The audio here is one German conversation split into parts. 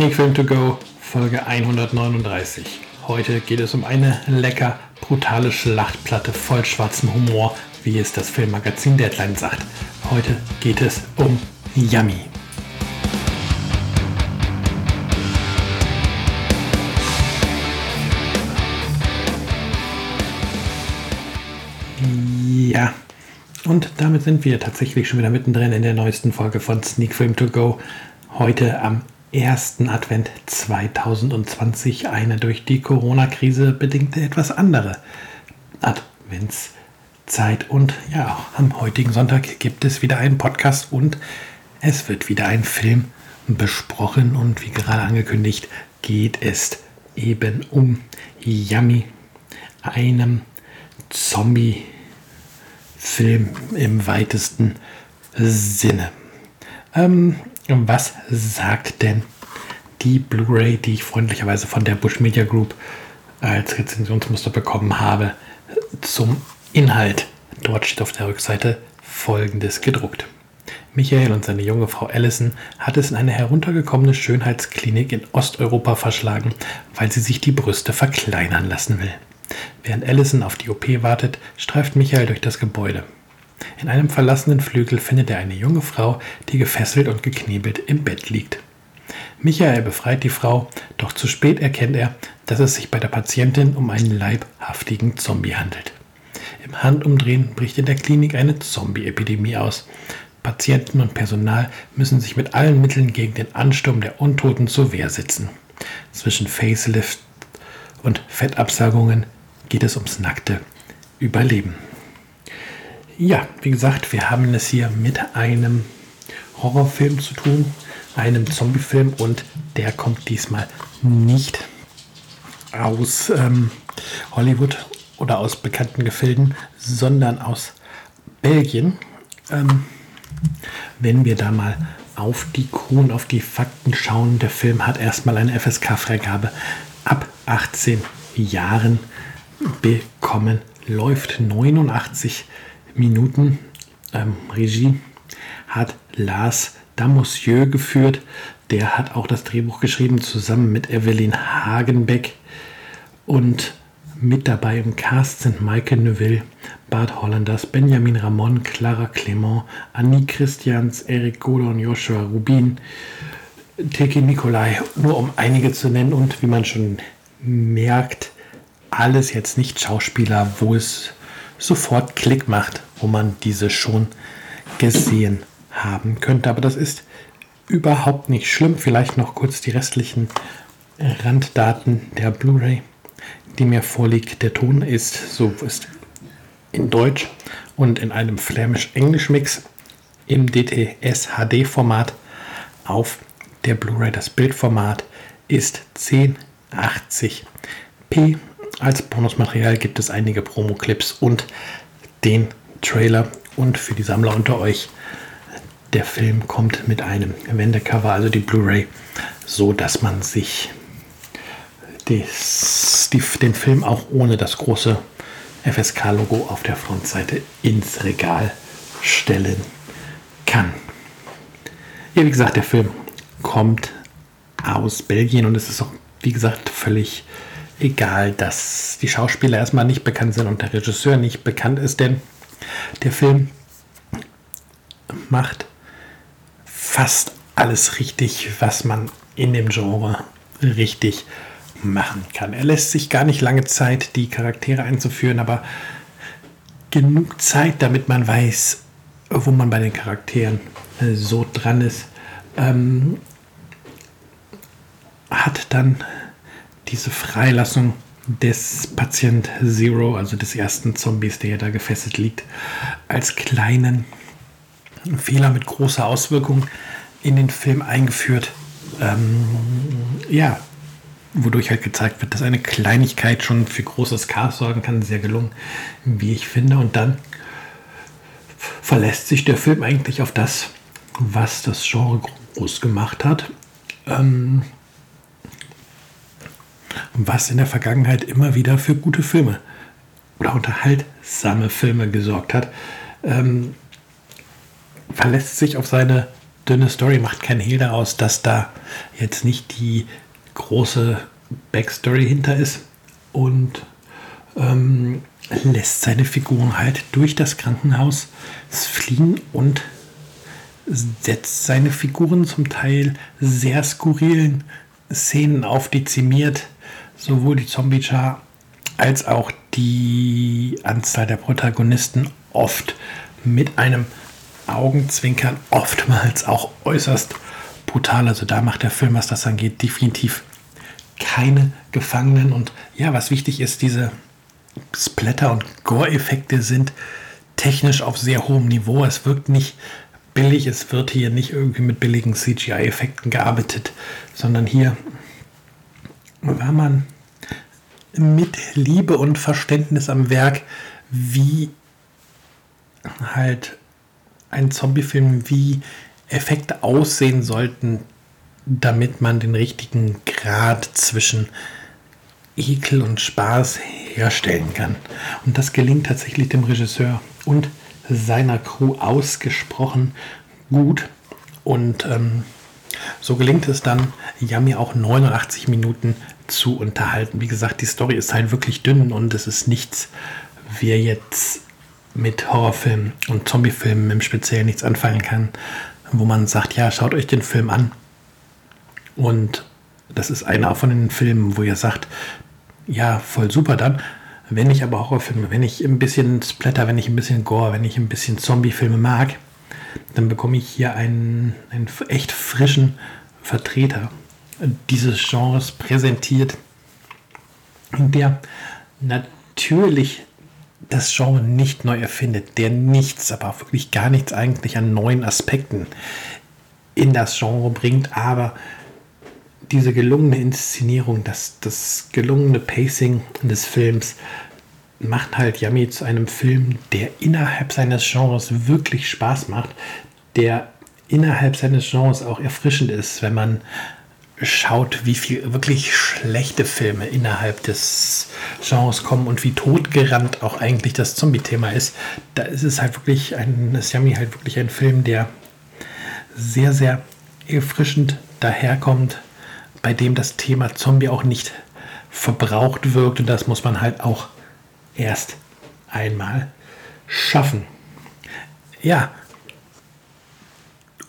Sneak Film to Go, Folge 139. Heute geht es um eine lecker brutale Schlachtplatte voll schwarzem Humor, wie es das Filmmagazin Deadline sagt. Heute geht es um Yummy. Ja, und damit sind wir tatsächlich schon wieder mittendrin in der neuesten Folge von Sneak Film to Go. Heute am ersten Advent 2020 eine durch die Corona-Krise bedingte etwas andere Adventszeit. Und ja, am heutigen Sonntag gibt es wieder einen Podcast und es wird wieder ein Film besprochen. Und wie gerade angekündigt, geht es eben um Yummy, einem Zombie-Film im weitesten Sinne. Ähm, was sagt denn die Blu-ray, die ich freundlicherweise von der Bush Media Group als Rezensionsmuster bekommen habe, zum Inhalt? Dort steht auf der Rückseite folgendes gedruckt. Michael und seine junge Frau Allison hat es in eine heruntergekommene Schönheitsklinik in Osteuropa verschlagen, weil sie sich die Brüste verkleinern lassen will. Während Allison auf die OP wartet, streift Michael durch das Gebäude. In einem verlassenen Flügel findet er eine junge Frau, die gefesselt und geknebelt im Bett liegt. Michael befreit die Frau, doch zu spät erkennt er, dass es sich bei der Patientin um einen leibhaftigen Zombie handelt. Im Handumdrehen bricht in der Klinik eine Zombie-Epidemie aus. Patienten und Personal müssen sich mit allen Mitteln gegen den Ansturm der Untoten zur Wehr setzen. Zwischen Facelift und Fettabsagungen geht es ums nackte Überleben. Ja, wie gesagt, wir haben es hier mit einem Horrorfilm zu tun, einem Zombiefilm und der kommt diesmal nicht aus ähm, Hollywood oder aus bekannten Gefilden, sondern aus Belgien. Ähm, wenn wir da mal auf die Kuhn, auf die Fakten schauen, der Film hat erstmal eine FSK-Freigabe ab 18 Jahren bekommen, läuft 89 Minuten ähm, Regie hat Lars Damossieux geführt. Der hat auch das Drehbuch geschrieben, zusammen mit Evelyn Hagenbeck. Und mit dabei im Cast sind Maike Neuville, Bart Hollanders, Benjamin Ramon, Clara Clement, Annie Christians, Eric Godon, Joshua Rubin, Teki Nikolai, nur um einige zu nennen. Und wie man schon merkt, alles jetzt nicht Schauspieler, wo es sofort Klick macht, wo man diese schon gesehen haben könnte. Aber das ist überhaupt nicht schlimm. Vielleicht noch kurz die restlichen Randdaten der Blu-ray, die mir vorliegt. Der Ton ist so ist in Deutsch und in einem Flämisch-Englisch-Mix im DTS HD-Format auf der Blu-ray. Das Bildformat ist 1080p als Bonusmaterial gibt es einige Promo-Clips und den Trailer. Und für die Sammler unter euch, der Film kommt mit einem Wendecover, also die Blu-ray, so dass man sich des, die, den Film auch ohne das große FSK-Logo auf der Frontseite ins Regal stellen kann. Ja, wie gesagt, der Film kommt aus Belgien und es ist auch, wie gesagt, völlig egal, dass die Schauspieler erstmal nicht bekannt sind und der Regisseur nicht bekannt ist, denn der Film macht fast alles richtig, was man in dem Genre richtig machen kann. Er lässt sich gar nicht lange Zeit, die Charaktere einzuführen, aber genug Zeit, damit man weiß, wo man bei den Charakteren so dran ist. Ähm, hat dann diese Freilassung des Patient Zero, also des ersten Zombies, der ja da gefesselt liegt, als kleinen Fehler mit großer Auswirkung in den Film eingeführt. Ähm, ja, wodurch halt gezeigt wird, dass eine Kleinigkeit schon für großes Chaos sorgen kann. Sehr gelungen, wie ich finde. Und dann verlässt sich der Film eigentlich auf das, was das Genre groß gemacht hat. Ähm, was in der Vergangenheit immer wieder für gute Filme oder unterhaltsame Filme gesorgt hat. Ähm, verlässt sich auf seine dünne Story, macht kein Hehl daraus, dass da jetzt nicht die große Backstory hinter ist und ähm, lässt seine Figuren halt durch das Krankenhaus fliehen und setzt seine Figuren zum Teil sehr skurrilen Szenen auf, dezimiert sowohl die Zombie-Char als auch die Anzahl der Protagonisten oft mit einem Augenzwinkern, oftmals auch äußerst brutal. Also da macht der Film, was das angeht, definitiv keine Gefangenen. Und ja, was wichtig ist, diese Splatter- und Gore-Effekte sind technisch auf sehr hohem Niveau. Es wirkt nicht billig, es wird hier nicht irgendwie mit billigen CGI-Effekten gearbeitet, sondern hier war man mit Liebe und Verständnis am Werk, wie halt ein Zombiefilm, wie Effekte aussehen sollten, damit man den richtigen Grad zwischen Ekel und Spaß herstellen kann. Und das gelingt tatsächlich dem Regisseur und seiner Crew ausgesprochen gut. Und ähm, so gelingt es dann, Yami auch 89 Minuten zu unterhalten. Wie gesagt, die Story ist halt wirklich dünn und es ist nichts, wer jetzt mit Horrorfilmen und Zombiefilmen im Speziellen nichts anfangen kann, wo man sagt, ja, schaut euch den Film an. Und das ist einer von den Filmen, wo ihr sagt, ja, voll super dann. Wenn ich aber Horrorfilme, wenn ich ein bisschen Splatter, wenn ich ein bisschen Gore, wenn ich ein bisschen Zombiefilme mag, dann bekomme ich hier einen, einen echt frischen Vertreter dieses Genres präsentiert, der natürlich das Genre nicht neu erfindet, der nichts, aber wirklich gar nichts eigentlich an neuen Aspekten in das Genre bringt, aber diese gelungene Inszenierung, das, das gelungene Pacing des Films macht halt Yami zu einem Film, der innerhalb seines Genres wirklich Spaß macht, der innerhalb seines Genres auch erfrischend ist, wenn man schaut, wie viel wirklich schlechte Filme innerhalb des Genres kommen und wie totgerannt auch eigentlich das Zombie-Thema ist, da ist es halt wirklich ein, ist Yami halt wirklich ein Film, der sehr, sehr erfrischend daherkommt, bei dem das Thema Zombie auch nicht verbraucht wirkt und das muss man halt auch erst einmal schaffen. Ja,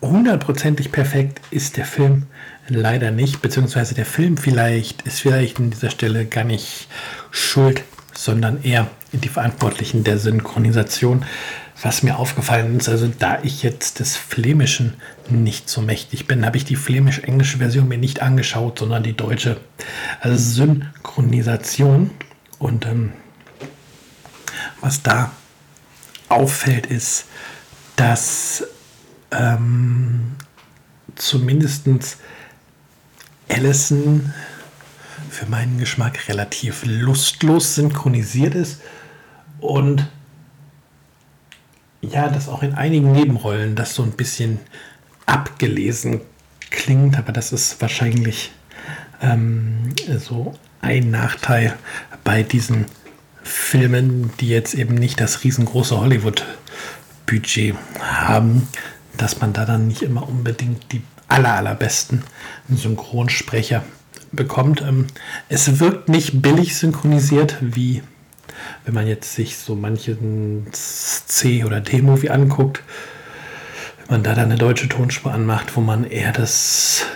hundertprozentig perfekt ist der Film leider nicht, beziehungsweise der Film vielleicht ist vielleicht an dieser Stelle gar nicht schuld, sondern eher die Verantwortlichen der Synchronisation. Was mir aufgefallen ist, also da ich jetzt des Flämischen nicht so mächtig bin, habe ich die flämisch-englische Version mir nicht angeschaut, sondern die deutsche also Synchronisation. Und ähm, was da auffällt, ist, dass ähm, zumindest Allison für meinen Geschmack relativ lustlos synchronisiert ist und ja, das auch in einigen Nebenrollen das so ein bisschen abgelesen klingt, aber das ist wahrscheinlich ähm, so ein Nachteil bei diesen Filmen, die jetzt eben nicht das riesengroße Hollywood-Budget haben, dass man da dann nicht immer unbedingt die aller, allerbesten Synchronsprecher bekommt. Ähm, es wirkt nicht billig synchronisiert, wie wenn man jetzt sich so manchen C- oder D-Movie anguckt. Wenn man da dann eine deutsche Tonspur anmacht, wo man eher das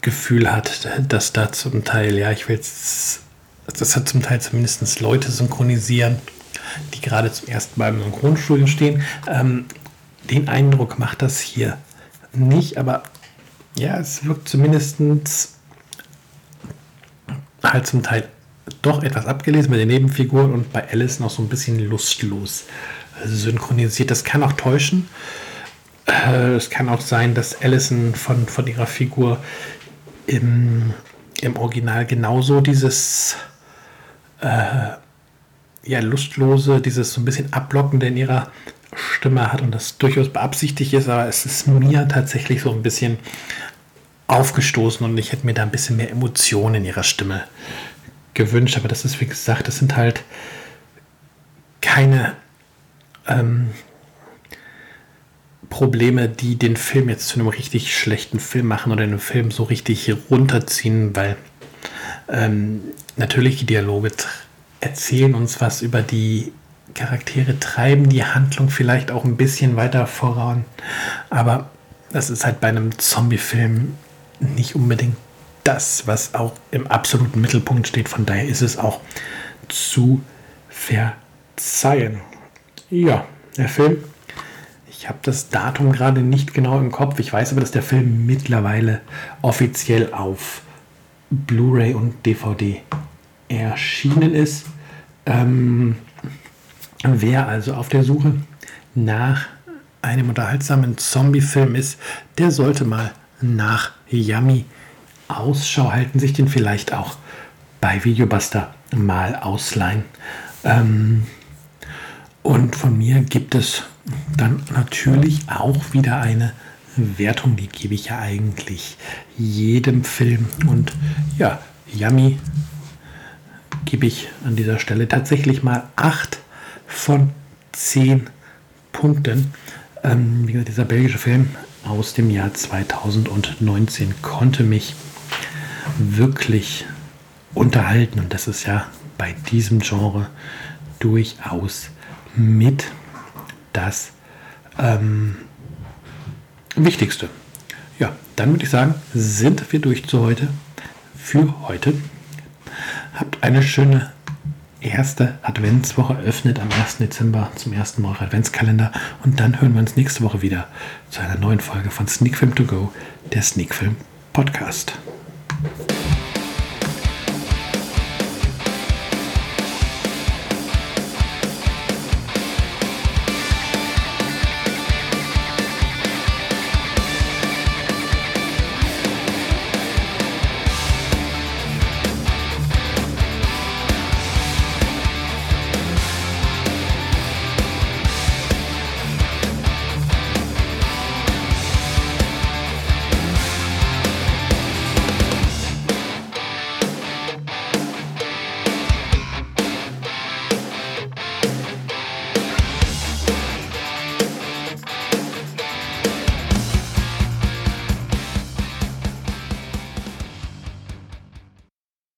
Gefühl hat, dass da zum Teil, ja, ich will jetzt, das hat zum Teil zumindest Leute synchronisieren, die gerade zum ersten Mal im Synchronstudio stehen. Ähm, den Eindruck macht das hier nicht, aber ja, es wirkt zumindest halt zum Teil doch etwas abgelesen bei den Nebenfiguren und bei Alice noch so ein bisschen lustlos synchronisiert. Das kann auch täuschen. Äh, es kann auch sein, dass Allison von, von ihrer Figur im, im Original genauso dieses ja, lustlose, dieses so ein bisschen ablockende in ihrer Stimme hat und das durchaus beabsichtigt ist, aber es ist mir tatsächlich so ein bisschen aufgestoßen und ich hätte mir da ein bisschen mehr Emotionen in ihrer Stimme gewünscht. Aber das ist, wie gesagt, das sind halt keine ähm, Probleme, die den Film jetzt zu einem richtig schlechten Film machen oder den Film so richtig runterziehen, weil ähm, natürlich die Dialoge erzählen uns was über die Charaktere, treiben die Handlung vielleicht auch ein bisschen weiter voran, aber das ist halt bei einem Zombie-Film nicht unbedingt das, was auch im absoluten Mittelpunkt steht. Von daher ist es auch zu verzeihen. Ja, der Film. Ich habe das Datum gerade nicht genau im Kopf. Ich weiß aber, dass der Film mittlerweile offiziell auf Blu-ray und DVD erschienen ist. Ähm, wer also auf der Suche nach einem unterhaltsamen Zombie-Film ist, der sollte mal nach Yummy Ausschau halten, sich den vielleicht auch bei Videobuster mal ausleihen. Ähm, und von mir gibt es dann natürlich auch wieder eine Wertung, die gebe ich ja eigentlich jedem Film. Und ja, Yummy gebe ich an dieser Stelle tatsächlich mal 8 von 10 Punkten. Ähm, wie gesagt, dieser belgische Film aus dem Jahr 2019 konnte mich wirklich unterhalten. Und das ist ja bei diesem Genre durchaus mit das ähm, Wichtigste. Ja, dann würde ich sagen, sind wir durch zu heute. Für heute. Habt eine schöne erste Adventswoche. Öffnet am 1. Dezember zum ersten Mal Adventskalender. Und dann hören wir uns nächste Woche wieder zu einer neuen Folge von Sneak Film To Go, der Sneak Film Podcast.